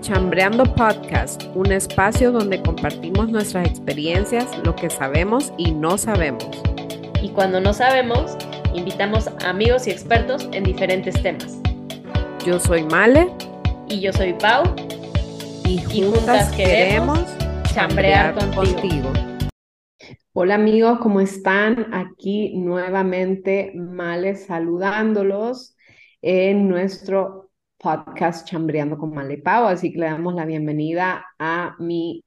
Chambreando Podcast, un espacio donde compartimos nuestras experiencias, lo que sabemos y no sabemos. Y cuando no sabemos, invitamos a amigos y expertos en diferentes temas. Yo soy Male. Y yo soy Pau. Y juntas, queremos chambrear, contigo. Hola amigos, ¿cómo están? Aquí nuevamente Male saludándolos en nuestro podcast Chambreando con Male Pau, así que le damos la bienvenida a mi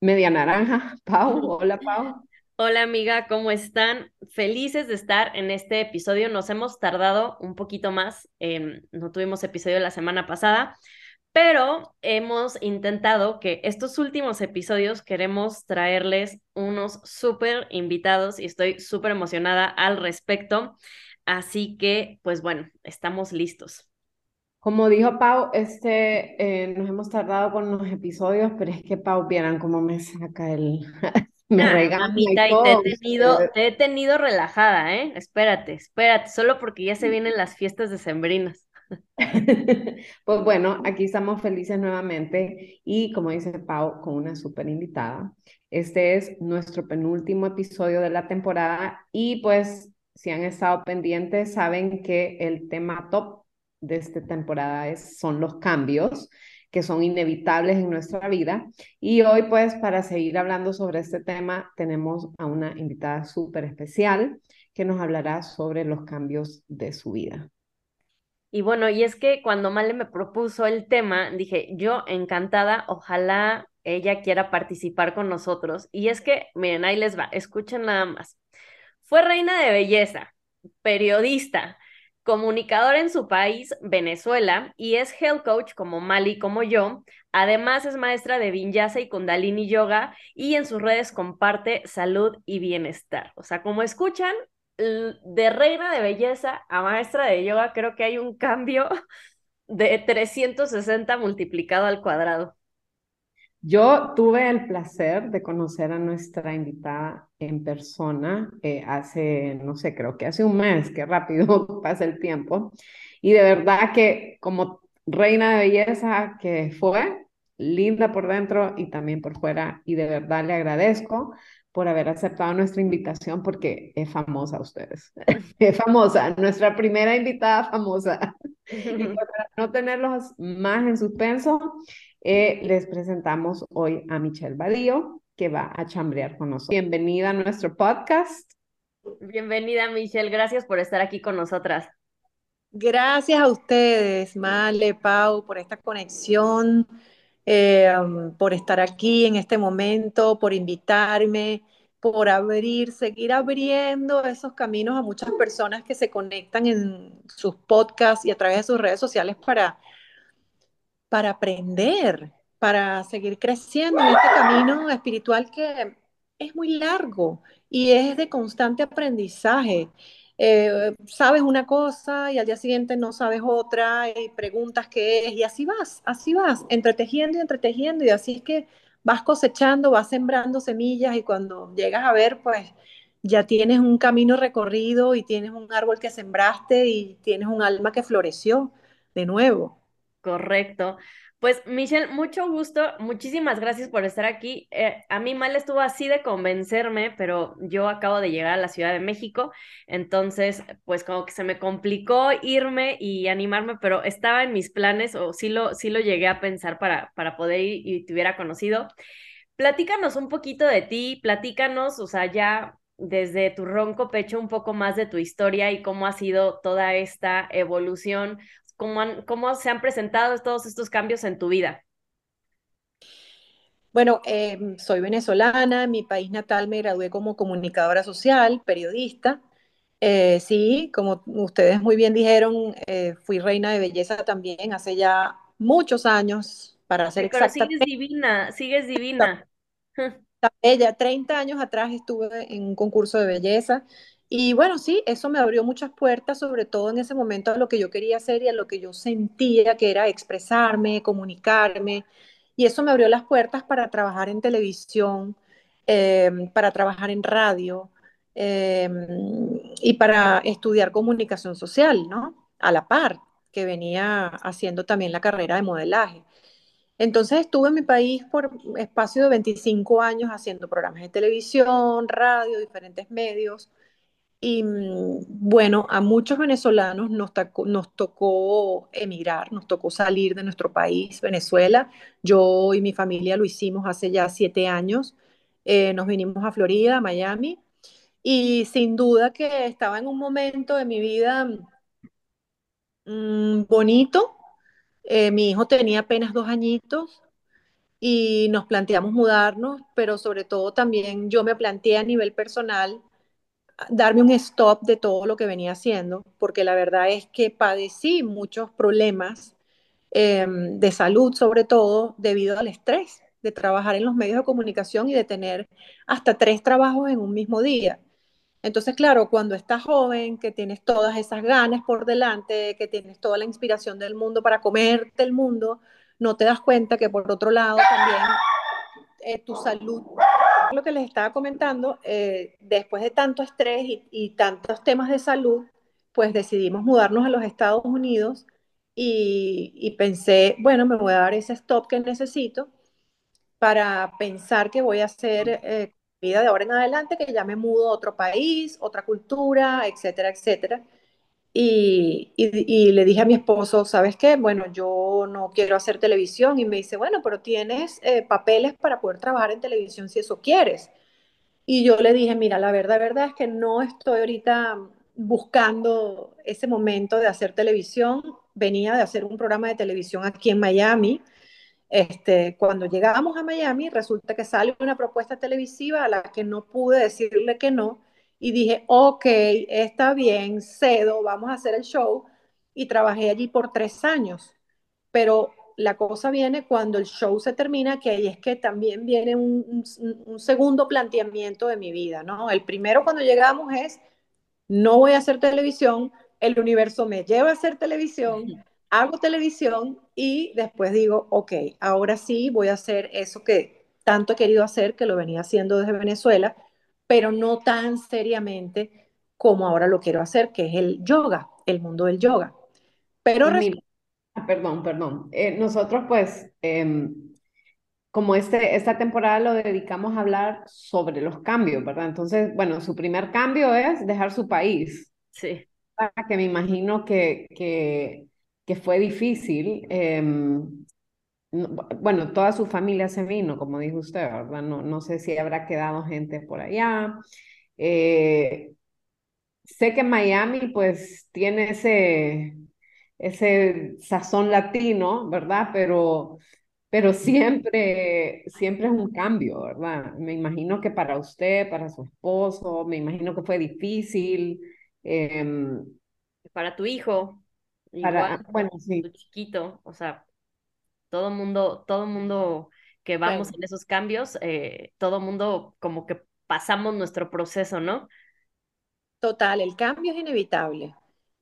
media naranja, Pau. Hola, Pau. Hola amiga, ¿cómo están? Felices de estar en este episodio. Nos hemos tardado un poquito más, no tuvimos episodio la semana pasada, pero hemos intentado que estos últimos episodios queremos traerles unos súper invitados y estoy súper emocionada al respecto. Así que, pues bueno, estamos listos. Como dijo Pau, este, eh, nos hemos tardado con los episodios, pero es que Pau, vieran cómo me saca el... me ah, regaña y te he, tenido, te he tenido relajada, ¿eh? Espérate, espérate, solo porque ya se vienen las fiestas decembrinas. pues bueno, aquí estamos felices nuevamente y como dice Pau, con una súper invitada. Este es nuestro penúltimo episodio de la temporada y pues si han estado pendientes saben que el tema top de esta temporada es, son los cambios que son inevitables en nuestra vida. Y hoy, pues, para seguir hablando sobre este tema, tenemos a una invitada súper especial que nos hablará sobre los cambios de su vida. Y bueno, y es que cuando Male me propuso el tema, dije, yo encantada, ojalá ella quiera participar con nosotros. Y es que, miren, ahí les va, escuchen nada más. Fue reina de belleza, periodista, comunicador en su país, Venezuela, y es health coach como Mali como yo. Además es maestra de Vinyasa y Kundalini Yoga y en sus redes comparte salud y bienestar. O sea, como escuchan, de reina de belleza a maestra de yoga, creo que hay un cambio de 360 multiplicado al cuadrado. Yo tuve el placer de conocer a nuestra invitada en persona eh, hace, no sé, creo que hace un mes, qué rápido pasa el tiempo. Y de verdad que como reina de belleza que fue, linda por dentro y también por fuera, y de verdad le agradezco por haber aceptado nuestra invitación porque es famosa ustedes. es famosa, nuestra primera invitada famosa. Y para no tenerlos más en suspenso, eh, les presentamos hoy a Michelle Badío, que va a chambrear con nosotros. Bienvenida a nuestro podcast. Bienvenida, Michelle. Gracias por estar aquí con nosotras. Gracias a ustedes, Male, Pau, por esta conexión, eh, um, por estar aquí en este momento, por invitarme, por abrir, seguir abriendo esos caminos a muchas personas que se conectan en sus podcasts y a través de sus redes sociales para para aprender, para seguir creciendo en este camino espiritual que es muy largo y es de constante aprendizaje. Eh, sabes una cosa y al día siguiente no sabes otra y preguntas qué es y así vas, así vas, entretejiendo y entretejiendo y así es que vas cosechando, vas sembrando semillas y cuando llegas a ver, pues ya tienes un camino recorrido y tienes un árbol que sembraste y tienes un alma que floreció de nuevo. Correcto. Pues Michelle, mucho gusto, muchísimas gracias por estar aquí. Eh, a mí mal estuvo así de convencerme, pero yo acabo de llegar a la Ciudad de México, entonces pues como que se me complicó irme y animarme, pero estaba en mis planes o sí lo, sí lo llegué a pensar para, para poder ir y te hubiera conocido. Platícanos un poquito de ti, platícanos, o sea, ya desde tu ronco pecho un poco más de tu historia y cómo ha sido toda esta evolución, ¿Cómo, se han presentado todos estos cambios en tu vida? Bueno, em, soy venezolana, en mi país natal me gradué como comunicadora social, periodista. Eh, sí, como ustedes muy bien dijeron, eh, fui reina de belleza también hace ya muchos años, para ser exacta. Pero sigues divina, sigues divina. Ella, 30 años atrás estuve en un concurso de belleza y bueno, sí, eso me abrió muchas puertas, sobre todo en ese momento a lo que yo quería hacer y a lo que yo sentía que era expresarme, comunicarme. Y eso me abrió las puertas para trabajar en televisión, em, para trabajar en radio em, y para estudiar comunicación social, ¿no? A la par, que venía haciendo también la carrera de modelaje. Entonces estuve en mi país por espacio de 25 años haciendo programas de televisión, radio, diferentes medios. Y mm, bueno, a muchos venezolanos nos tocó, emigrar, nos tocó salir de nuestro país, Venezuela. Yo y mi familia lo hicimos hace ya siete años. Eh, nos vinimos a Florida, Miami, y sin duda que estaba en un momento de mi vida mmm, bonito. Eh, mi hijo tenía apenas dos añitos y nos planteamos mudarnos, pero sobre todo también yo me planteé a nivel personal darme un stop de todo lo que venía haciendo, porque la verdad es que padecí muchos problemas eh, de salud, sobre todo debido al estrés de trabajar en los medios de comunicación y de tener hasta tres trabajos en un mismo día. Entonces, claro, cuando estás joven, que tienes todas esas ganas por delante, que tienes toda la inspiración del mundo para comerte el mundo, no te das cuenta que por otro lado también eh, tu salud lo que les estaba comentando, eh, después de tanto estrés y, y, tantos temas de salud, pues decidimos mudarnos a los Estados Unidos y, y, pensé, bueno, me voy a dar ese stop que necesito para pensar que voy a hacer eh, vida de ahora en adelante, que ya me mudo a otro país, otra cultura, etcétera, etcétera. Y, le dije a mi esposo, ¿sabes qué? Bueno, yo no quiero hacer televisión. Y me dice, bueno, pero tienes eh, papeles para poder trabajar en televisión si eso quieres. Y yo le dije, mira, la verdad, verdad es que no estoy ahorita buscando ese momento de hacer televisión. Venía de hacer un programa de televisión aquí en Miami. Este, cuando llegamos a Miami, resulta que sale una propuesta televisiva a la que no pude decirle que no y dije, ok, está bien, cedo, vamos a hacer el show. Y trabajé allí por tres años. Pero la cosa viene cuando el show se termina, que ahí es que también viene un, un, un, segundo planteamiento de mi vida, ¿no? El primero cuando llegamos es, no voy a hacer televisión, el universo me lleva a hacer televisión, hago televisión y después digo, ok, ahora sí voy a hacer eso que tanto he querido hacer, que lo venía haciendo desde Venezuela, pero no tan seriamente como ahora lo quiero hacer, que es el yoga, el mundo del yoga. Pero Mira, perdón, perdón. Eh, nosotros pues, eh, como este, esta temporada lo dedicamos a hablar sobre los cambios, ¿verdad? Entonces, bueno, su primer cambio es dejar su país. Sí. Que me imagino que, que, que fue difícil. Eh, bueno, toda su familia se vino, como dijo usted, ¿verdad? No, no sé si habrá quedado gente por allá. Eh, sé que Miami pues tiene ese, ese sazón latino, ¿verdad? Pero, pero siempre, siempre es un cambio, ¿verdad? Me imagino que para usted, para su esposo, me imagino que fue difícil. Eh, para tu hijo, para, igual, bueno, sí. tu chiquito, o sea, todo mundo, todo mundo que vamos en esos cambios, eh, todo mundo como que pasamos nuestro proceso, ¿no? Total, el cambio es inevitable.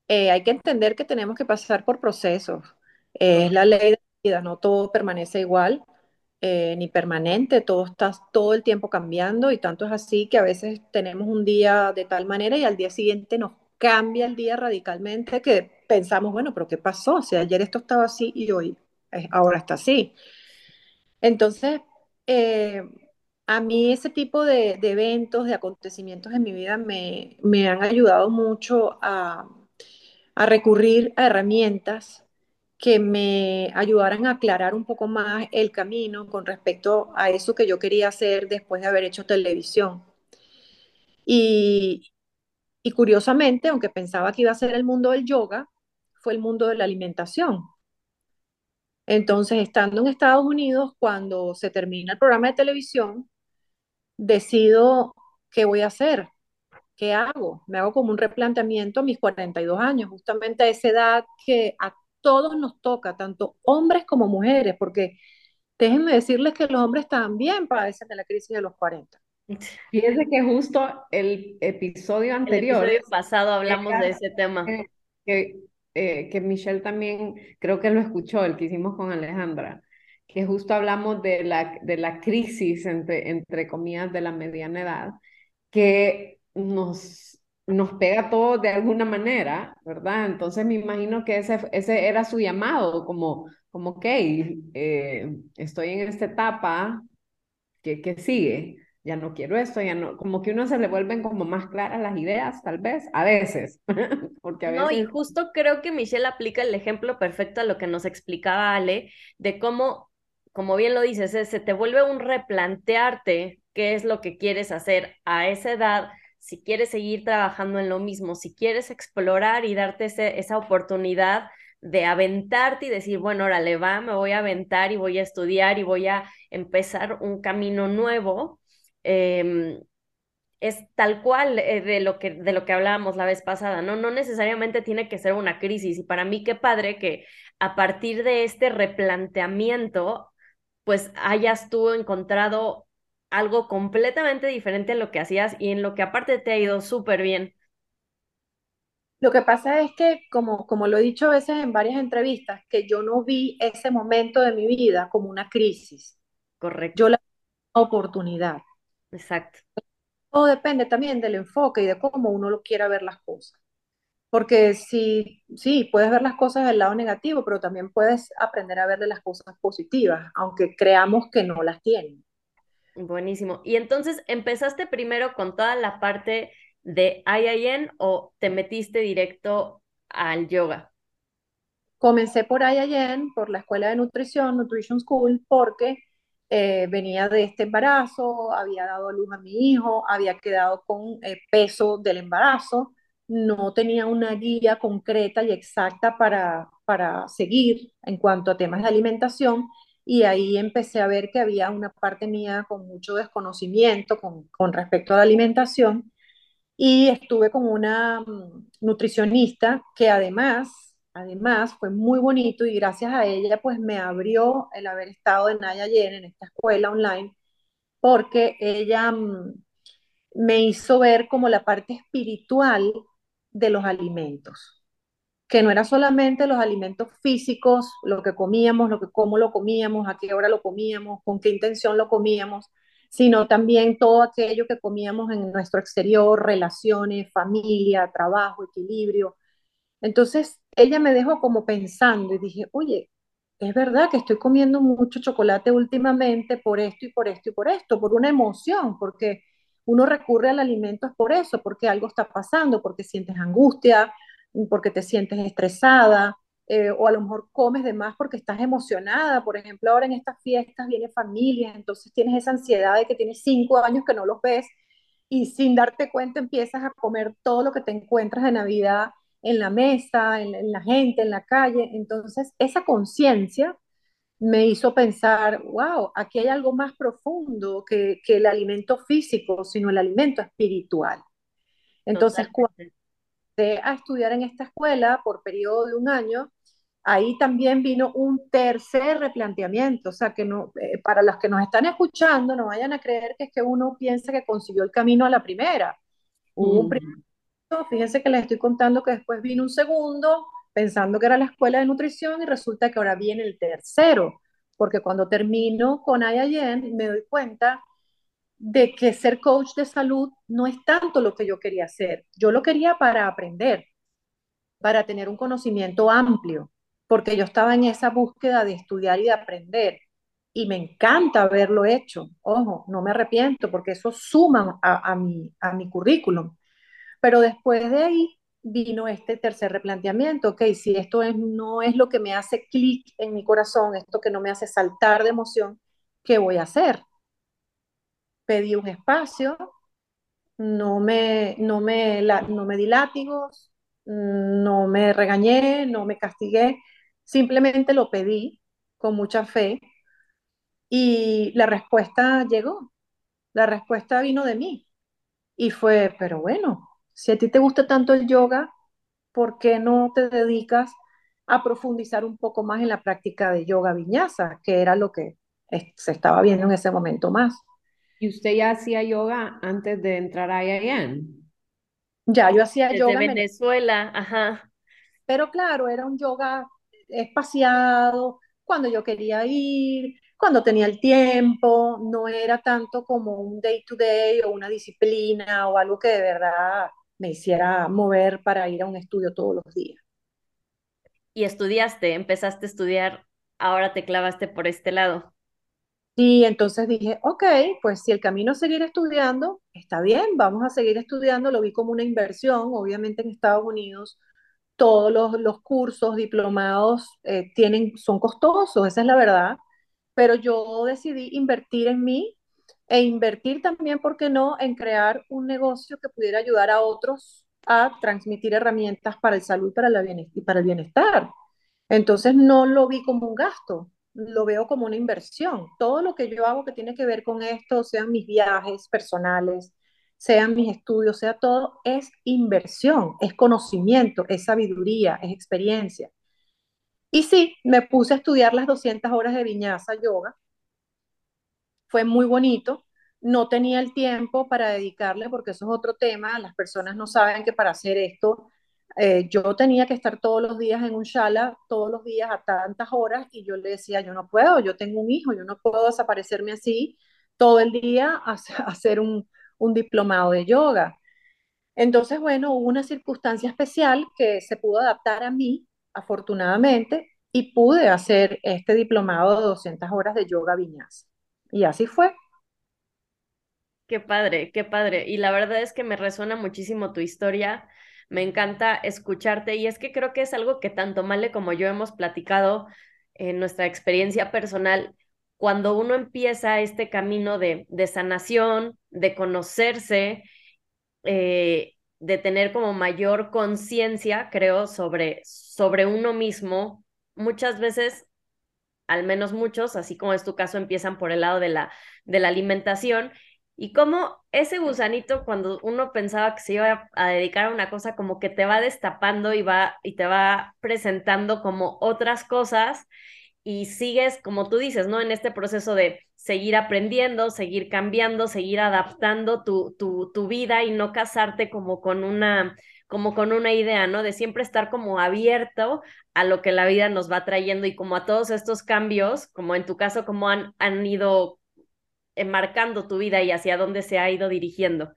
Eh, hay que entender que tenemos que pasar por procesos. Eh, es la ley de la vida, no todo permanece igual, eh, ni permanente, todo está todo el tiempo cambiando y tanto es así que a veces tenemos un día de tal manera y al día siguiente nos cambia el día radicalmente que pensamos, bueno, pero ¿qué pasó? O sea, ayer esto estaba así y hoy ahora está así. Entonces, eh, a mí ese tipo de, eventos, de acontecimientos en mi vida me, han ayudado mucho a, recurrir a herramientas que me ayudaran a aclarar un poco más el camino con respecto a eso que yo quería hacer después de haber hecho televisión. Y curiosamente, aunque pensaba que iba a ser el mundo del yoga, fue el mundo de la alimentación. Entonces, estando en Estados Unidos, cuando se termina el programa de televisión, decido qué voy a hacer, qué hago. Me hago como un replanteamiento a mis 42 años, justamente a esa edad que a todos nos toca, tanto hombres como mujeres, porque déjenme decirles que los hombres también padecen de la crisis de los 40. Fíjense que justo el episodio anterior. El episodio pasado hablamos de ese tema. Que, eh, que Michelle también creo que lo escuchó, el que hicimos con Alejandra, que justo hablamos de la, de la crisis, entre, entre comillas, de la mediana edad, que nos, nos pega todo de alguna manera, ¿verdad? Entonces me imagino que ese, ese era su llamado, como como, ok, eh, estoy en esta etapa, ¿qué, ¿qué sigue? Ya no quiero esto, ya no, como que uno se le vuelven como más claras las ideas, tal vez, a veces, porque a veces... No, y justo creo que Michelle aplica el ejemplo perfecto a lo que nos explicaba Ale, de cómo, como bien lo dices, se te vuelve un replantearte qué es lo que quieres hacer a esa edad, si quieres seguir trabajando en lo mismo, si quieres explorar y darte ese, esa oportunidad de aventarte y decir, bueno, órale, va, me voy a aventar y voy a estudiar y voy a empezar un camino nuevo. Em, es tal cual eh, de, lo que, de lo que hablábamos la vez pasada, ¿no? No necesariamente tiene que ser una crisis. Y para mí qué padre que a partir de este replanteamiento, pues hayas tú encontrado algo completamente diferente a lo que hacías y en lo que aparte te ha ido súper bien. Lo que pasa es que, como, como lo he dicho a veces en varias entrevistas, que yo no vi ese momento de mi vida como una crisis. Correcto. Yo la oportunidad. Exacto. Todo depende también del enfoque y de cómo uno lo quiera ver las cosas. Porque sí, sí, puedes ver las cosas del lado negativo, pero también puedes aprender a ver de las cosas positivas, aunque creamos que no las tienen. Buenísimo. Y entonces, ¿empezaste primero con toda la parte de IIN o te metiste directo al yoga? Comencé por IIN, por la Escuela de Nutrición, Nutrition School, porque eh, venía de este embarazo, había dado a luz a mi hijo, había quedado con eh, peso del embarazo, no tenía una guía concreta y exacta para, para seguir en cuanto a temas de alimentación y ahí empecé a ver que había una parte mía con mucho desconocimiento con, con respecto a la alimentación y estuve con una mm, nutricionista que además, además fue muy bonito y gracias a ella pues me abrió el haber estado en Nayayen, en esta escuela online, porque ella mm, me hizo ver como la parte espiritual de los alimentos, que no era solamente los alimentos físicos, lo que comíamos, lo que cómo lo comíamos, a qué hora lo comíamos, con qué intención lo comíamos, sino también todo aquello que comíamos en nuestro exterior, relaciones, familia, trabajo, equilibrio. Entonces, ella me dejó como pensando y dije, oye, es verdad que estoy comiendo mucho chocolate últimamente por esto y por esto y por esto, por una emoción, porque uno recurre al alimento por eso, porque algo está pasando, porque sientes angustia, porque te sientes estresada, eh, o a lo mejor comes de más porque estás emocionada. Por ejemplo, ahora en estas fiestas viene familia, entonces tienes esa ansiedad de que tienes cinco años que no los ves y sin darte cuenta empiezas a comer todo lo que te encuentras de Navidad en la mesa, en, en la gente, en la calle. Entonces, esa conciencia me hizo pensar, wow, aquí hay algo más profundo que, que el alimento físico, sino el alimento espiritual. Entonces, cuando empecé a estudiar en esta escuela por periodo de un año, ahí también vino un tercer replanteamiento, o sea, que no, eh, para los que nos están escuchando, no vayan a creer que es que uno piensa que consiguió el camino a la primera. Hubo un Mm. Fíjense que les estoy contando que después vino un segundo, pensando que era la escuela de nutrición y resulta que ahora viene el tercero, porque cuando termino con IIN me doy cuenta de que ser coach de salud no es tanto lo que yo quería hacer. Yo lo quería para aprender, para tener un conocimiento amplio, porque yo estaba en esa búsqueda de estudiar y de aprender. Y me encanta haberlo hecho. Ojo, no me arrepiento porque eso suma a, a mi, a mi currículum. Pero después de ahí vino este tercer replanteamiento, ok, si esto es, no es lo que me hace clic en mi corazón, esto que no me hace saltar de emoción, ¿qué voy a hacer? Pedí un espacio, no me, no me, no me di látigos, no me regañé, no me castigué, simplemente lo pedí con mucha fe y la respuesta llegó, la respuesta vino de mí. Y fue, pero bueno, si a ti te gusta tanto el yoga, ¿por qué no te dedicas a profundizar un poco más en la práctica de yoga viñasa, que era lo que se estaba viendo en ese momento más? ¿Y usted ya hacía yoga antes de entrar a IIN? Ya, yo hacía Desde yoga. Venezuela, ajá. Pero claro, era un yoga espaciado, cuando yo quería ir, cuando tenía el tiempo, no era tanto como un day to day o una disciplina o algo que de verdad me hiciera mover para ir a un estudio todos los días. Y estudiaste, empezaste a estudiar ahora te clavaste por este lado. Y entonces dije, ok, pues si el camino es seguir estudiando, está bien, vamos a seguir estudiando. Lo vi como una inversión. Obviamente en Estados Unidos todos los, cursos diplomados eh, tienen, son costosos, esa es la verdad. Pero yo decidí invertir en mí e invertir también, ¿por qué no?, en crear un negocio que pudiera ayudar a otros a transmitir herramientas para el salud para, la y para el bienestar. Entonces no lo vi como un gasto, lo veo como una inversión. Todo lo que yo hago que tiene que ver con esto, sean mis viajes personales, sean mis estudios, sea todo, es inversión, es conocimiento, es sabiduría, es experiencia. Y sí, me puse a estudiar las 200 horas de viñaza yoga. Fue muy bonito. No tenía el tiempo para dedicarle porque eso es otro tema. Las personas no saben que para hacer esto eh, yo tenía que estar todos los días en un shala, todos los días a tantas horas, y yo le decía, yo no puedo, yo tengo un hijo, yo no puedo desaparecerme así todo el día a, hacer un, diplomado de yoga. Entonces, bueno, hubo una circunstancia especial que se pudo adaptar a mí, afortunadamente, y pude hacer este diplomado de 200 horas de yoga viñas. Y así fue. Qué padre, qué padre. Y la verdad es que me resuena muchísimo tu historia me encanta escucharte y es que creo que es algo que tanto Male como yo hemos platicado en nuestra experiencia personal. Cuando uno empieza este camino de, de sanación, de conocerse, eh, de tener como mayor conciencia, creo, sobre, sobre uno mismo, muchas veces, al menos muchos, así como es tu caso, empiezan por el lado de la, de la alimentación y cómo ese gusanito, cuando uno pensaba que se iba a dedicar a una cosa, como que te va destapando y, va, y te va presentando como otras cosas y sigues, como tú dices, ¿no? En este proceso de seguir aprendiendo, seguir cambiando, seguir adaptando tu, tu, tu vida y no casarte como con una como con una idea, ¿no? De siempre estar como abierto a lo que la vida nos va trayendo y como a todos estos cambios, como en tu caso, como han, han ido enmarcando tu vida y hacia dónde se ha ido dirigiendo?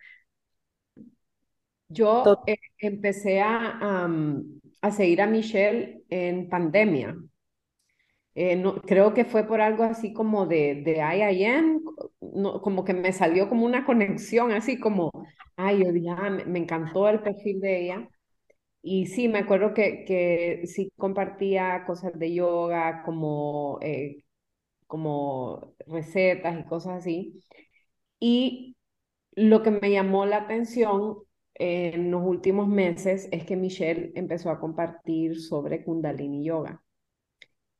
Yo eh, empecé a, a, seguir a Michelle en pandemia. Eh, no, creo que fue por algo así como de, de IIM, no, como que me salió como una conexión, así como, ay, yo ah, me, encantó el perfil de ella. Y sí, me acuerdo que, que sí compartía cosas de yoga, como eh, como recetas y cosas así. Y lo que me llamó la atención en los últimos meses es que Michelle empezó a compartir sobre Kundalini Yoga.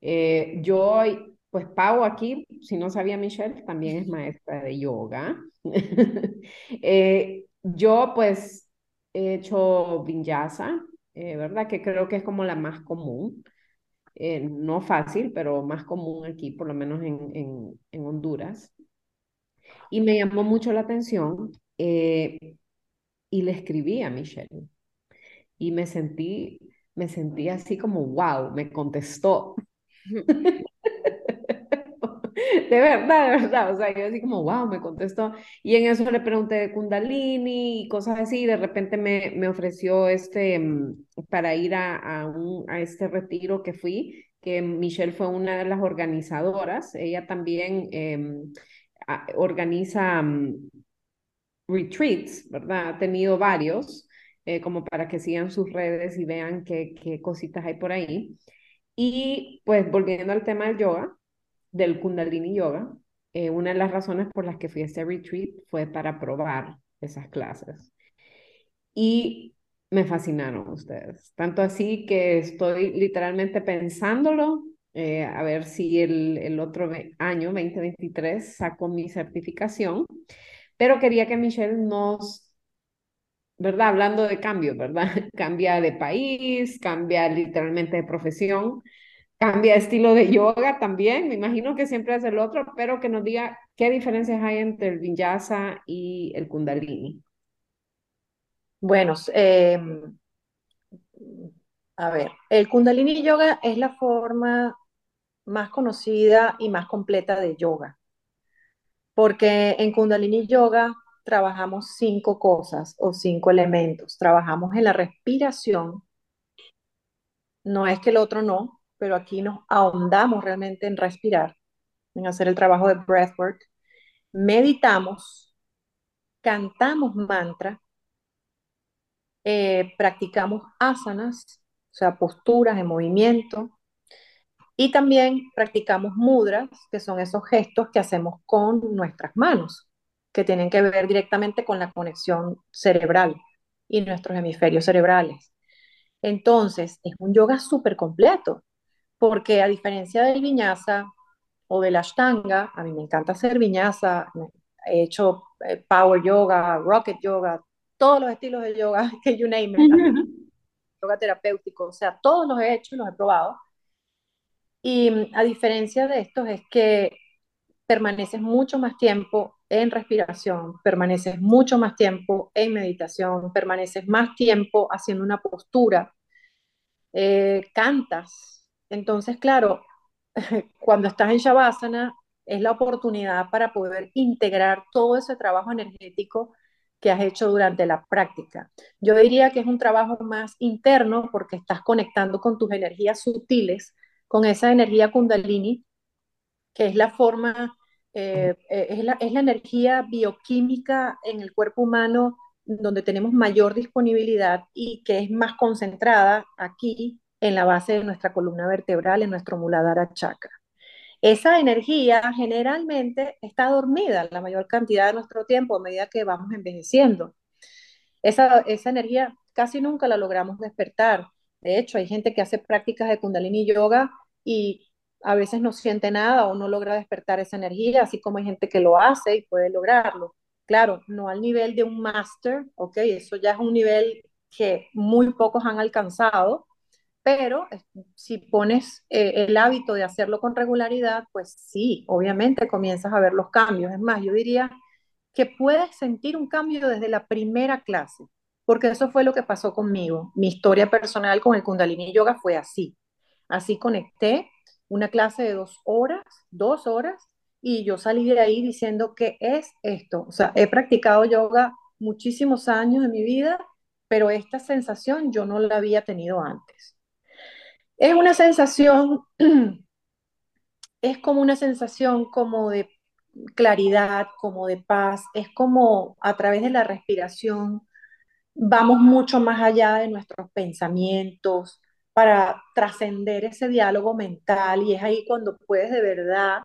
Eh, yo, pues Pau aquí, si no sabía Michelle, también es maestra de yoga. Eh, yo pues he hecho vinyasa, eh, ¿verdad? Que creo que es como la más común. Eh, no fácil, pero más común aquí, por lo menos en, en, en Honduras. Y me llamó mucho la atención y le escribí a Michelle. Y me sentí, me sentí así como, wow, me contestó. de verdad, de verdad, o sea, yo así como, wow, me contestó. Y en eso le pregunté de Kundalini y cosas así, y de repente me, me ofreció este, mm, para ir a, a, un, a este retiro que fui, que Michelle fue una de las organizadoras, ella también em, organiza mm, retreats, ¿verdad? Ha tenido varios, eh, como para que sigan sus redes y vean qué, qué cositas hay por ahí. Y pues volviendo al tema del yoga, del Kundalini Yoga, eh, una de las razones por las que fui a este retreat fue para probar esas clases. Y me fascinaron ustedes, tanto así que estoy literalmente pensándolo, eh, a ver si el, el otro año, 2023, saco mi certificación, pero quería que Michelle nos, ¿verdad? Hablando de cambio, ¿verdad? Cambia de país, cambia literalmente de profesión cambia estilo de yoga también, me imagino que siempre es el otro, pero que nos diga qué diferencias hay entre el vinyasa y el kundalini. Bueno, eh, a ver, el kundalini yoga es la forma más conocida y más completa de yoga, porque en kundalini yoga trabajamos cinco cosas o cinco elementos. Trabajamos en la respiración, no es que el otro no, pero aquí nos ahondamos realmente en respirar, en hacer el trabajo de breathwork. Meditamos, cantamos mantra, eh, practicamos asanas, o sea, posturas en movimiento, y también practicamos mudras, que son esos gestos que hacemos con nuestras manos, que tienen que ver directamente con la conexión cerebral y nuestros hemisferios cerebrales. Entonces, es un yoga súper completo, porque a diferencia del viñasa o de la ashtanga, a mí me encanta hacer viñasa, he hecho eh, power yoga, rocket yoga, todos los estilos de yoga que you name it, yoga terapéutico, o sea, todos los he hecho y los he probado. Y mm, a diferencia de estos es que permaneces mucho más tiempo en respiración, permaneces mucho más tiempo en meditación, permaneces más tiempo haciendo una postura, eh, cantas. Entonces, claro, cuando estás en Shavasana es la oportunidad para poder integrar todo ese trabajo energético que has hecho durante la práctica. Yo diría que es un trabajo más interno porque estás conectando con tus energías sutiles, con esa energía kundalini, que es la forma, eh, eh, es, la, es la energía bioquímica en el cuerpo humano donde tenemos mayor disponibilidad y que es más concentrada aquí en la base de nuestra columna vertebral, en nuestro muladhara chakra. Esa energía generalmente está dormida la mayor cantidad de nuestro tiempo a medida que vamos envejeciendo. Esa, esa energía casi nunca la logramos despertar. De hecho, hay gente que hace prácticas de kundalini yoga y a veces no siente nada o no logra despertar esa energía, así como hay gente que lo hace y puede lograrlo. Claro, no al nivel de un máster, ok, eso ya es un nivel que muy pocos han alcanzado, pero si pones eh, el hábito de hacerlo con regularidad, pues sí, obviamente comienzas a ver los cambios. Es más, yo diría que puedes sentir un cambio desde la primera clase, porque eso fue lo que pasó conmigo. Mi historia personal con el Kundalini Yoga fue así. Así conecté una clase de dos horas, dos horas, y yo salí de ahí diciendo, ¿qué es esto? O sea, he practicado yoga muchísimos años de mi vida, pero esta sensación yo no la había tenido antes. Es una sensación, es como una sensación como de claridad, como de paz, es como a través de la respiración vamos mucho más allá de nuestros pensamientos para trascender ese diálogo mental y es ahí cuando puedes de verdad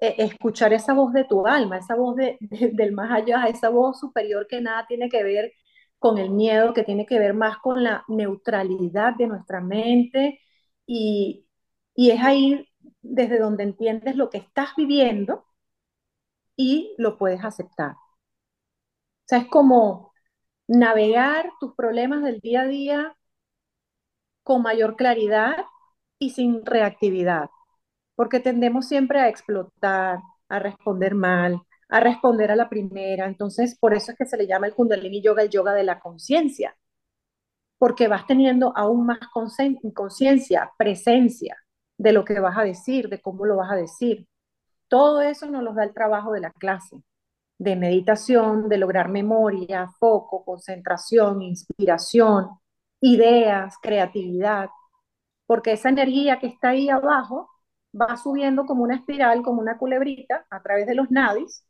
eh, escuchar esa voz de tu alma, esa voz de, del más allá, esa voz superior que nada tiene que ver con el miedo, que tiene que ver más con la neutralidad de nuestra mente y, y es ahí desde donde entiendes lo que estás viviendo y lo puedes aceptar. O sea, es como navegar tus problemas del día a día con mayor claridad y sin reactividad, porque tendemos siempre a explotar, a responder mal, a responder a la primera. Entonces, por eso es que se le llama el Kundalini Yoga el yoga de la conciencia, porque vas teniendo aún más conciencia, presencia de lo que vas a decir, de cómo lo vas a decir. Todo eso nos lo da el trabajo de la clase, de meditación, de lograr memoria, foco, concentración, inspiración, ideas, creatividad, porque esa energía que está ahí abajo va subiendo como una espiral, como una culebrita a través de los nadis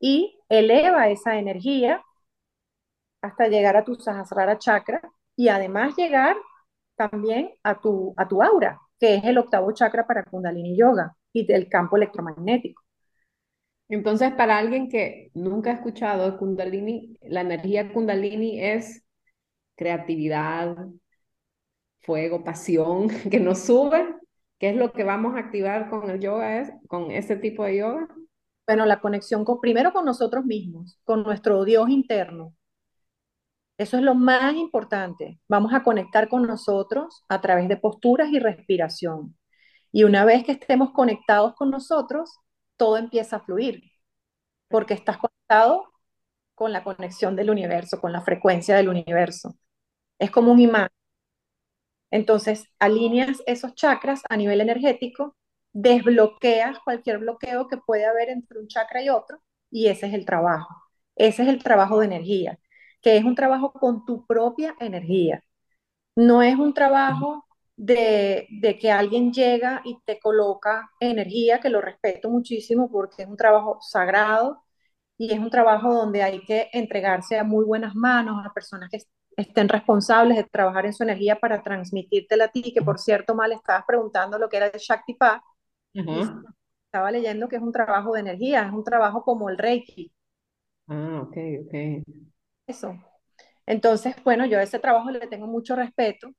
y eleva esa energía hasta llegar a tu Sahasrara chakra y además llegar también a tu, a tu aura, que es el octavo chakra para Kundalini Yoga y del campo electromagnético. Entonces, para alguien que nunca ha escuchado Kundalini, la energía Kundalini es creatividad, fuego, pasión, que nos sube. ¿Qué es lo que vamos a activar con el yoga, es, con ese tipo de yoga? Bueno, la conexión con, primero con nosotros mismos, con nuestro Dios interno, eso es lo más importante. Vamos a conectar con nosotros a través de posturas y respiración. Y una vez que estemos conectados con nosotros, todo empieza a fluir, porque estás conectado con la conexión del universo, con la frecuencia del universo. Es como un imán. Entonces, alineas esos chakras a nivel energético, desbloqueas cualquier bloqueo que puede haber entre un chakra y otro, y ese es el trabajo. Ese es el trabajo de energía que es un trabajo con tu propia energía. No es un trabajo de, de, que alguien llega y te coloca energía, que lo respeto muchísimo porque es un trabajo sagrado y es un trabajo donde hay que entregarse a muy buenas manos, a personas que estén responsables de trabajar en su energía para transmitírtela a ti, que por cierto, mal estabas preguntando lo que era el uh -huh. estaba leyendo que es un trabajo de energía, es un trabajo como el Reiki. Ah, ok, ok. Eso. Entonces, bueno, yo a ese trabajo le tengo mucho respeto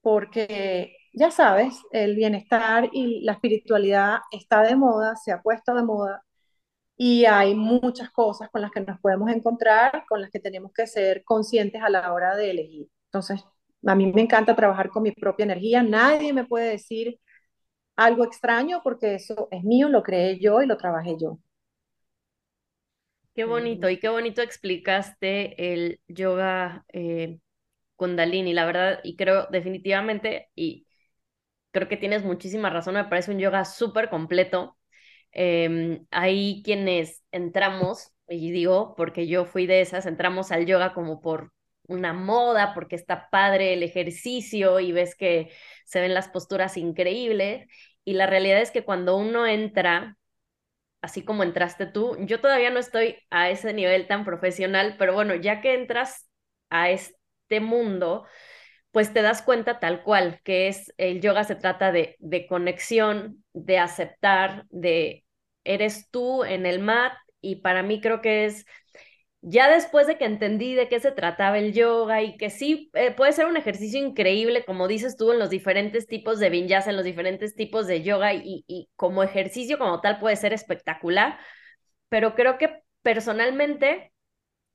porque, ya sabes, el bienestar y la espiritualidad está de moda, se ha puesto de moda y hay muchas cosas con las que nos podemos encontrar, con las que tenemos que ser conscientes a la hora de elegir. Entonces, a mí me encanta trabajar con mi propia energía. Nadie me puede decir algo extraño porque eso es mío, lo creé yo y lo trabajé yo. Qué bonito y qué bonito explicaste el yoga eh, kundalini, la verdad, y creo definitivamente, y creo que tienes muchísima razón, me parece un yoga súper completo. Eh, hay quienes entramos, y digo, porque yo fui de esas, entramos al yoga como por una moda, porque está padre el ejercicio y ves que se ven las posturas increíbles. Y la realidad es que cuando uno entra, así como entraste tú, yo todavía no estoy a ese nivel tan profesional, pero bueno, ya que entras a este mundo, pues te das cuenta tal cual, que es el yoga se trata de, de conexión, de aceptar, de eres tú en el mat y para mí creo que es ya después de que entendí de qué se trataba el yoga y que sí eh, puede ser un ejercicio increíble, como dices tú, en los diferentes tipos de vinyasa, en los diferentes tipos de yoga y, y como ejercicio como tal puede ser espectacular, pero creo que personalmente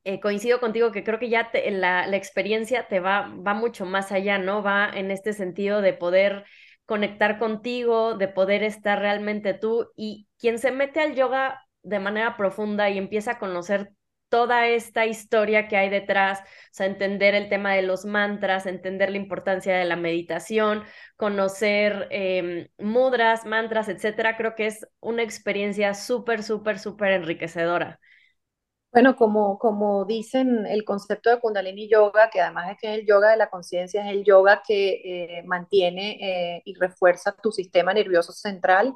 eh, coincido contigo que creo que ya te, la, experiencia te va, va mucho más allá, ¿no? Va en este sentido de poder conectar contigo, de poder estar realmente tú y quien se mete al yoga de manera profunda y empieza a conocer toda esta historia que hay detrás, o sea, entender el tema de los mantras, entender la importancia de la meditación, conocer eh, mudras, mantras, etcétera, creo que es una experiencia súper, súper, súper enriquecedora. Bueno, como, como dicen el concepto de Kundalini Yoga, que además de que es el yoga de la conciencia, es el yoga que eh, mantiene eh, y refuerza tu sistema nervioso central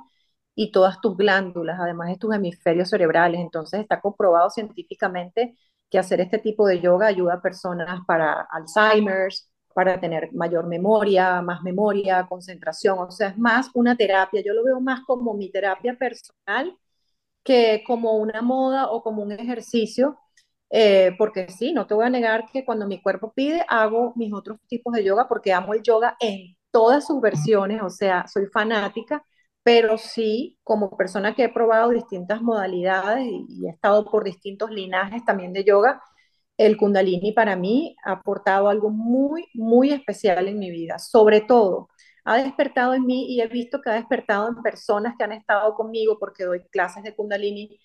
y todas tus glándulas, además de tus hemisferios cerebrales. Entonces está comprobado científicamente que hacer este tipo de yoga ayuda a personas para Alzheimer's, para tener mayor memoria, más memoria, concentración. O sea, es más una terapia. Yo lo veo más como mi terapia personal que como una moda o como un ejercicio, eh, porque sí, no te voy a negar que cuando mi cuerpo pide, hago mis otros tipos de yoga porque amo el yoga en todas sus versiones, o sea, soy fanática, pero sí, como persona que he probado distintas modalidades y, he estado por distintos linajes también de yoga, el kundalini para mí ha aportado algo muy, muy especial en mi vida, sobre todo ha despertado en mí y he visto que ha despertado en personas que han estado conmigo porque doy clases de kundalini,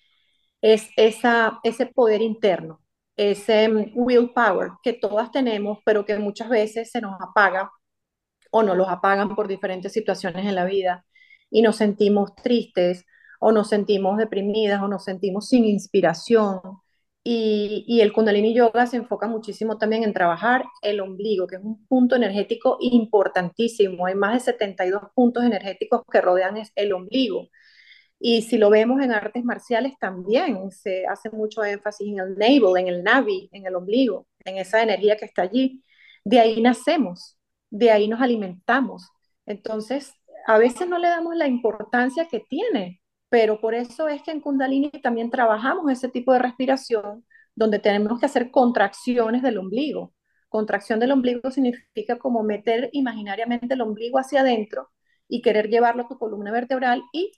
es ese poder interno, ese mm, willpower que todas tenemos, pero que muchas veces se nos apaga o nos los apagan por diferentes situaciones en la vida y nos sentimos tristes o nos sentimos deprimidas o nos sentimos sin inspiración y, y, el Kundalini Yoga se enfoca muchísimo también en trabajar el ombligo, que es un punto energético importantísimo. Hay más de 72 puntos energéticos que rodean el ombligo. Y si lo vemos en artes marciales también se hace mucho énfasis en el navel, en el navi, en el ombligo, en esa energía que está allí. De ahí nacemos, de ahí nos alimentamos. Entonces, a veces no le damos la importancia que tiene, pero por eso es que en Kundalini también trabajamos ese tipo de respiración donde tenemos que hacer contracciones del ombligo. Contracción del ombligo significa como meter imaginariamente el ombligo hacia adentro y querer llevarlo a tu columna vertebral y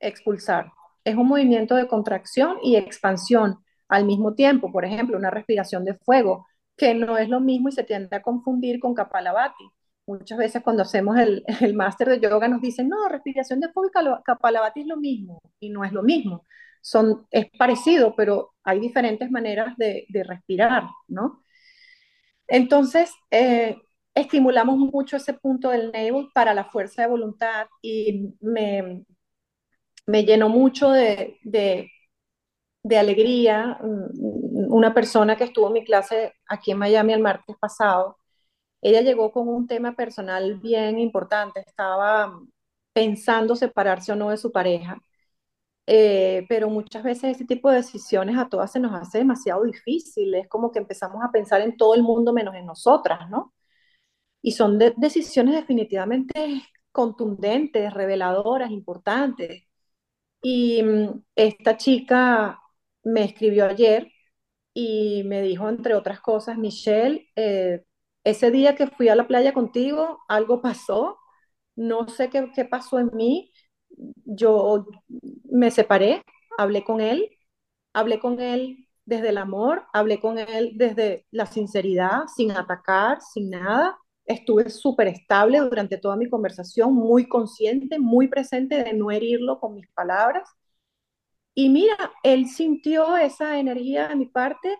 expulsar. Es un movimiento de contracción y expansión al mismo tiempo. Por ejemplo, una respiración de fuego, que no es lo mismo y se tiende a confundir con Kapalabhati muchas veces cuando hacemos el, el máster de yoga nos dicen, no, respiración de fuego y kapalabhati es lo mismo, y no es lo mismo. Son, es parecido, pero hay diferentes maneras de, de respirar, ¿no? Entonces, eh, estimulamos mucho ese punto del navel para la fuerza de voluntad y me, me llenó mucho de, de, de alegría una persona que estuvo en mi clase aquí en Miami el martes pasado, ella llegó con un tema personal bien importante, estaba pensando separarse o no de su pareja. Eh, pero muchas veces ese tipo de decisiones a todas se nos hace demasiado difícil, es como que empezamos a pensar en todo el mundo menos en nosotras, ¿no? Y son decisiones definitivamente contundentes, reveladoras, importantes. Y mm, esta chica me escribió ayer y me dijo, entre otras cosas, Michelle, eh, ese día que fui a la playa contigo, algo pasó, no sé qué, pasó en mí, yo me separé, hablé con él, hablé con él desde el amor, hablé con él desde la sinceridad, sin atacar, sin nada. Estuve súper estable durante toda mi conversación, muy consciente, muy presente de no herirlo con mis palabras. Y mira, él sintió esa energía de mi parte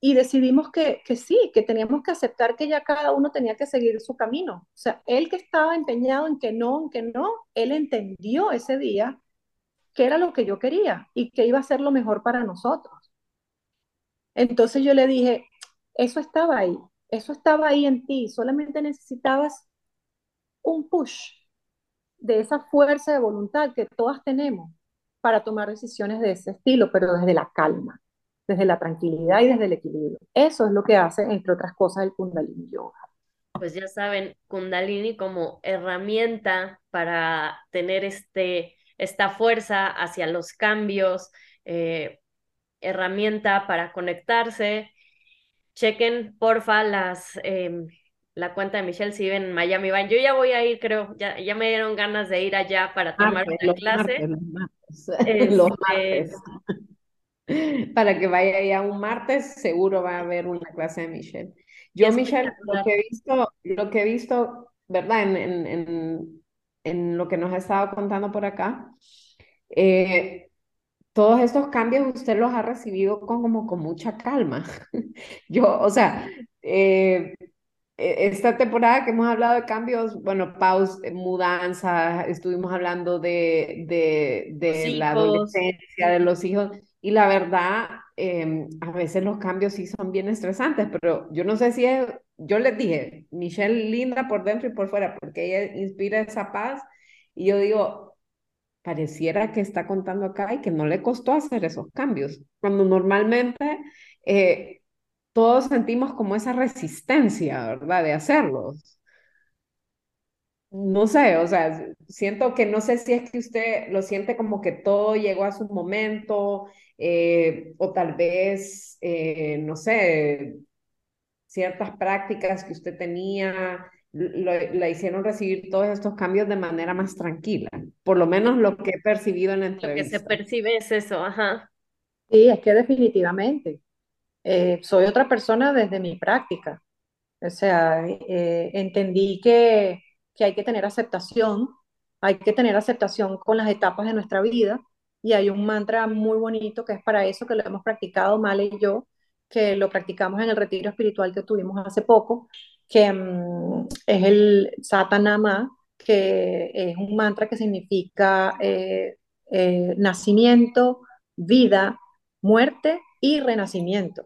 y decidimos que, que, sí, que teníamos que aceptar que ya cada uno tenía que seguir su camino. O sea, él que estaba empeñado en que no, en que no, él entendió ese día que era lo que yo quería y que iba a ser lo mejor para nosotros. Entonces yo le dije, eso estaba ahí, eso estaba ahí en ti, solamente necesitabas un push de esa fuerza de voluntad que todas tenemos para tomar decisiones de ese estilo, pero desde la calma desde la tranquilidad y desde el equilibrio. Eso es lo que hace, entre otras cosas, el Kundalini Yoga. Pues ya saben, Kundalini como herramienta para tener este, esta fuerza hacia los cambios, eh, herramienta para conectarse. Chequen, porfa, las, em, la cuenta de Michelle si en Miami. Van. Yo ya voy a ir, creo, ya, ya me dieron ganas de ir allá para tomar una clase. los martes. para que vaya ya un martes, seguro va a haber una clase de Michelle. Yo, Michelle, lo que he visto, lo que he visto, ¿verdad? En, en, en, en lo que nos ha estado contando por acá, eh, todos estos cambios usted los ha recibido con, como con mucha calma. Yo, o sea, eh, e, esta temporada que hemos hablado de cambios, bueno, pausa, eh, mudanza, estuvimos hablando de, de, de la adolescencia, de los hijos. Y la verdad, em, a veces los cambios sí son bien estresantes, pero yo no sé si es, yo les dije, Michelle linda por dentro y por fuera, porque ella inspira esa paz. Y yo digo, pareciera que está contando acá y que no le costó hacer esos cambios, cuando normalmente eh, todos sentimos como esa resistencia, ¿verdad? De hacerlos. No sé, o sea, siento que no sé si es que usted lo siente como que todo llegó a su momento, eh, o tal vez, eh, no sé, ciertas prácticas que usted tenía la hicieron recibir todos estos cambios de manera más tranquila, por lo menos lo que he percibido en la entrevista. Lo que se percibe es eso, ajá. Sí, es que definitivamente eh, soy otra persona desde mi práctica. O sea, entendí que que hay que tener aceptación, hay que tener aceptación con las etapas de nuestra vida y hay un mantra muy bonito que es para eso, que lo hemos practicado Male y yo, que lo practicamos en el retiro espiritual que tuvimos hace poco, que mm, es el Satanama, que es un mantra que significa eh, eh, nacimiento, vida, muerte y renacimiento.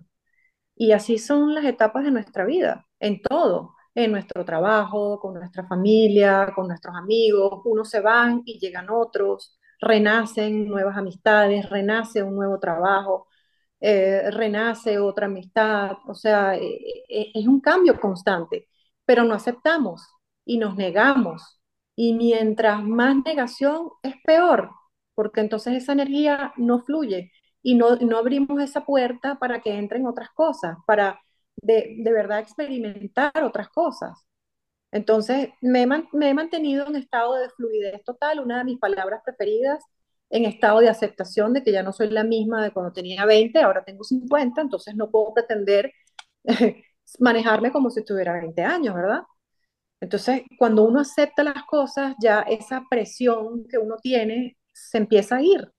Y así son las etapas de nuestra vida, en todo en nuestro trabajo, con nuestra familia, con nuestros amigos. Unos se van y llegan otros, renacen nuevas amistades, renace un nuevo trabajo, eh, renace otra amistad. O sea, eh, eh, es un cambio constante, pero no aceptamos y nos negamos. Y mientras más negación es peor, porque entonces esa energía no fluye y no, no abrimos esa puerta para que entren otras cosas, para de, de verdad experimentar otras cosas. Entonces, me, me, he mantenido en estado de fluidez total, una de mis palabras preferidas, en estado de aceptación de que ya no soy la misma de cuando tenía 20, ahora tengo 50, entonces no puedo pretender manejarme como si tuviera 20 años, ¿verdad? Entonces, cuando uno acepta las cosas, ya esa presión que uno tiene se empieza a ir.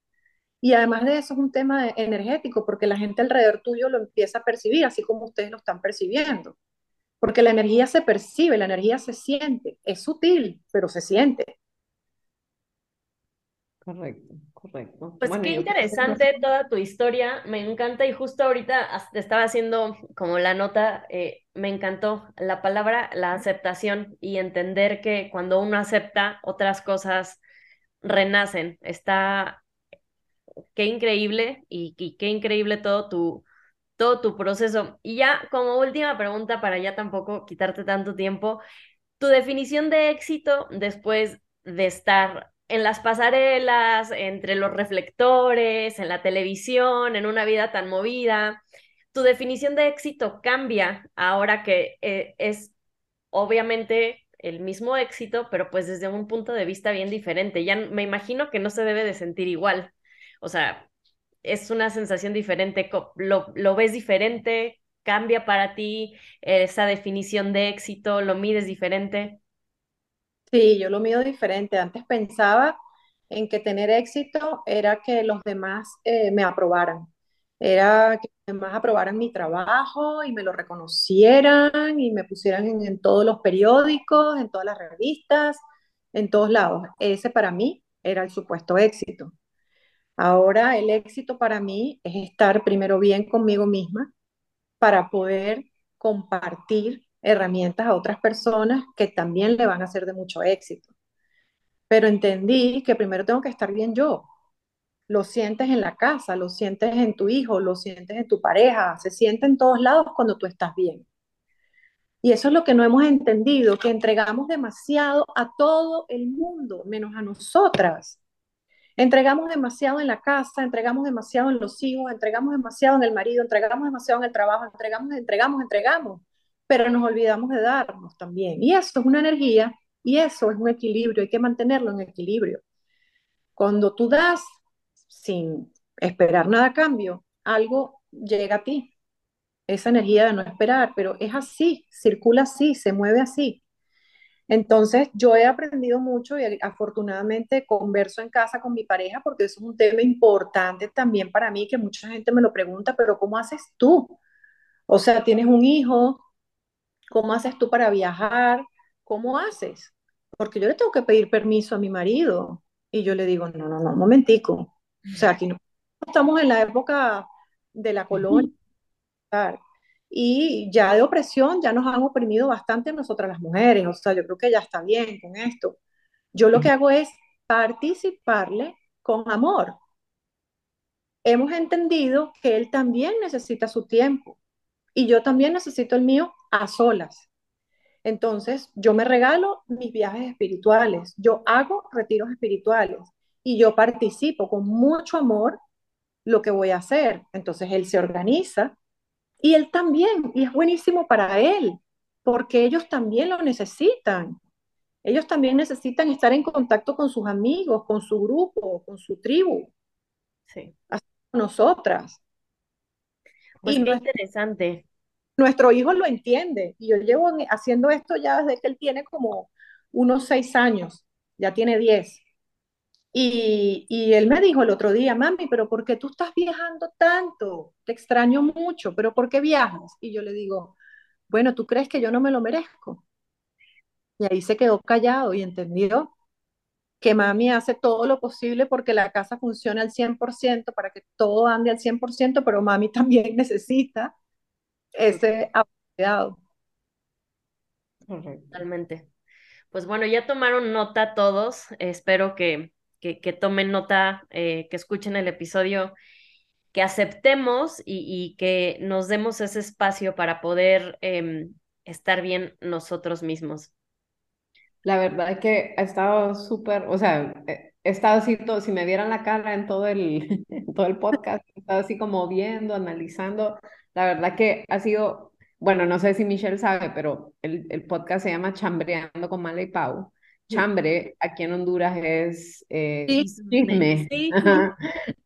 Y además de eso es un tema energético, porque la gente alrededor tuyo lo empieza a percibir, así como ustedes lo están percibiendo. Porque la energía se percibe, la energía se siente. Es sutil, pero se siente. Correcto, Correcto. Pues qué interesante toda tu historia, me encanta y justo ahorita te estaba haciendo como la nota, eh, me encantó la palabra, la aceptación y entender que cuando uno acepta otras cosas renacen. Está, qué increíble y, qué increíble todo tu, todo tu proceso. Y ya como última pregunta para ya tampoco quitarte tanto tiempo, tu definición de éxito después de estar en las pasarelas, entre los reflectores, en la televisión, en una vida tan movida. Tu definición de éxito cambia ahora que eh, es obviamente el mismo éxito, pero pues desde un punto de vista bien diferente. Ya me imagino que no se debe de sentir igual. O sea, es una sensación diferente, lo, lo ves diferente, cambia para ti esa definición de éxito, lo mides diferente. Sí, yo lo mido diferente. Antes pensaba en que tener éxito era que los demás eh, me aprobaran. Era que los demás aprobaran mi trabajo y me lo reconocieran y me pusieran en, en todos los periódicos, en todas las revistas, en todos lados. Ese para mí era el supuesto éxito. Ahora el éxito para mí es estar primero bien conmigo misma para poder compartir herramientas a otras personas que también le van a ser de mucho éxito. Pero entendí que primero tengo que estar bien yo. Lo sientes en la casa, lo sientes en tu hijo, lo sientes en tu pareja, se siente en todos lados cuando tú estás bien. Y eso es lo que no hemos entendido, que entregamos demasiado a todo el mundo, menos a nosotras. Entregamos demasiado en la casa, entregamos demasiado en los hijos, entregamos demasiado en el marido, entregamos demasiado en el trabajo, entregamos, entregamos, entregamos pero nos olvidamos de darnos también. Y eso es una energía y eso es un equilibrio, hay que mantenerlo en equilibrio. Cuando tú das sin esperar nada a cambio, algo llega a ti. Esa energía de no esperar, pero es así, circula así, se mueve así. Entonces, yo he aprendido mucho y afortunadamente converso en casa con mi pareja porque eso es un tema importante también para mí, que mucha gente me lo pregunta, pero ¿cómo haces tú? O sea, tienes un hijo, ¿Cómo haces tú para viajar? ¿Cómo haces? Porque yo le tengo que pedir permiso a mi marido. Y yo le digo, no, no, no, un momentico. O sea, aquí no estamos en la época de la colonia. Y ya de opresión, ya nos han oprimido bastante nosotras las mujeres. O sea, yo creo que ya está bien con esto. Yo lo que hago es participarle con amor. Hemos entendido que él también necesita su tiempo y yo también necesito el mío a solas. Entonces, yo me regalo mis viajes espirituales, yo hago retiros espirituales y yo participo con mucho amor lo que voy a hacer. Entonces, él se organiza y él también, y es buenísimo para él, porque ellos también lo necesitan. Ellos también necesitan estar en contacto con sus amigos, con su grupo, con su tribu. Sí. Así nosotras. Pues qué interesante nuestro hijo lo entiende. Y yo llevo haciendo esto ya desde que él tiene como unos seis años, ya tiene diez. Y, y, él me dijo el otro día, mami, pero ¿por qué tú estás viajando tanto? Te extraño mucho, pero ¿por qué viajas? Y yo le digo, bueno, ¿tú crees que yo no me lo merezco? Y ahí se quedó callado y entendió que mami hace todo lo posible porque la casa funcione al 100%, para que todo ande al 100%, pero mami también necesita ese apoyado. Totalmente. Pues bueno, ya tomaron nota todos. Espero que, que, tomen nota, eh, que escuchen el episodio, que aceptemos y, que nos demos ese espacio para poder em, estar bien nosotros mismos. La verdad es que ha estado súper, o sea, he estado así, todo, si me vieran la cara en todo el, todo el podcast, he estado así como viendo, analizando la verdad que ha sido, bueno, no sé si Michelle sabe, pero el, el podcast se llama Chambreando con Mala y Pau. Chambre aquí en Honduras es eh, chisme.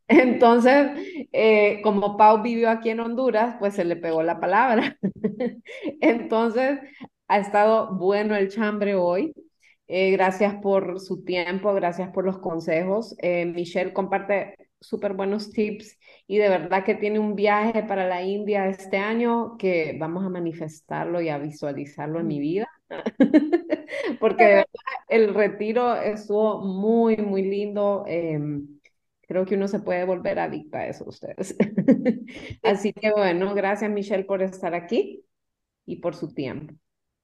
Entonces, eh, como Pau vivió aquí en Honduras, pues se le pegó la palabra. Entonces, ha estado bueno el chambre hoy. Eh, gracias por su tiempo, gracias por los consejos. Eh, Michelle comparte súper buenos tips y de verdad que tiene un viaje para la India este año que vamos a manifestarlo y a visualizarlo en mi vida. Porque el retiro estuvo muy, muy lindo. Em, Creo que uno se puede volver adicto a eso, ustedes. Así que bueno, gracias Michelle por estar aquí y por su tiempo.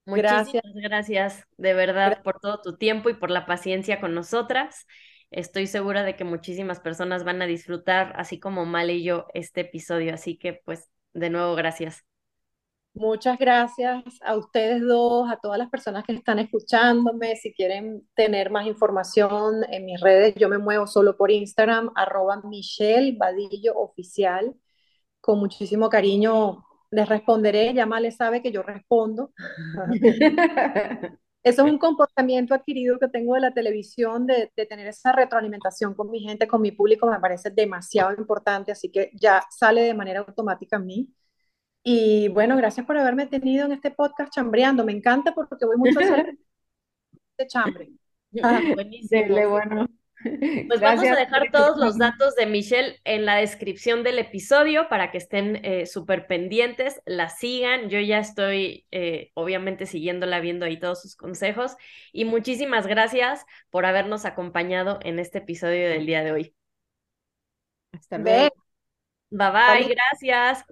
Muchísimas gracias. gracias de verdad por todo tu tiempo y por la paciencia con nosotras. Estoy segura de que muchísimas personas van a disfrutar, así como Mal y yo, este episodio. Así que, pues, de nuevo, gracias. Muchas gracias a ustedes dos, a todas las personas que están escuchándome. Si quieren tener más información en mis redes, yo me muevo solo por Instagram, arroba Michelle Vadillo Oficial. Con muchísimo cariño les responderé, ya más les sabe que yo respondo. Eso es un comportamiento adquirido que tengo de la televisión, de, de, tener esa retroalimentación con mi gente, con mi público, me parece demasiado importante, así que ya sale de manera automática a mí. Y bueno, gracias por haberme tenido en este podcast chambreando. Me encanta porque voy mucho a hacer de chambre. Ah, buenísimo. bueno. Pues vamos a dejar todos los datos de Michelle en la descripción del episodio para que estén eh, súper pendientes, la sigan. Yo ya estoy eh, obviamente siguiéndola, viendo ahí todos sus consejos. Y muchísimas gracias por habernos acompañado en este episodio del día de hoy. Hasta luego. Bye bye, gracias.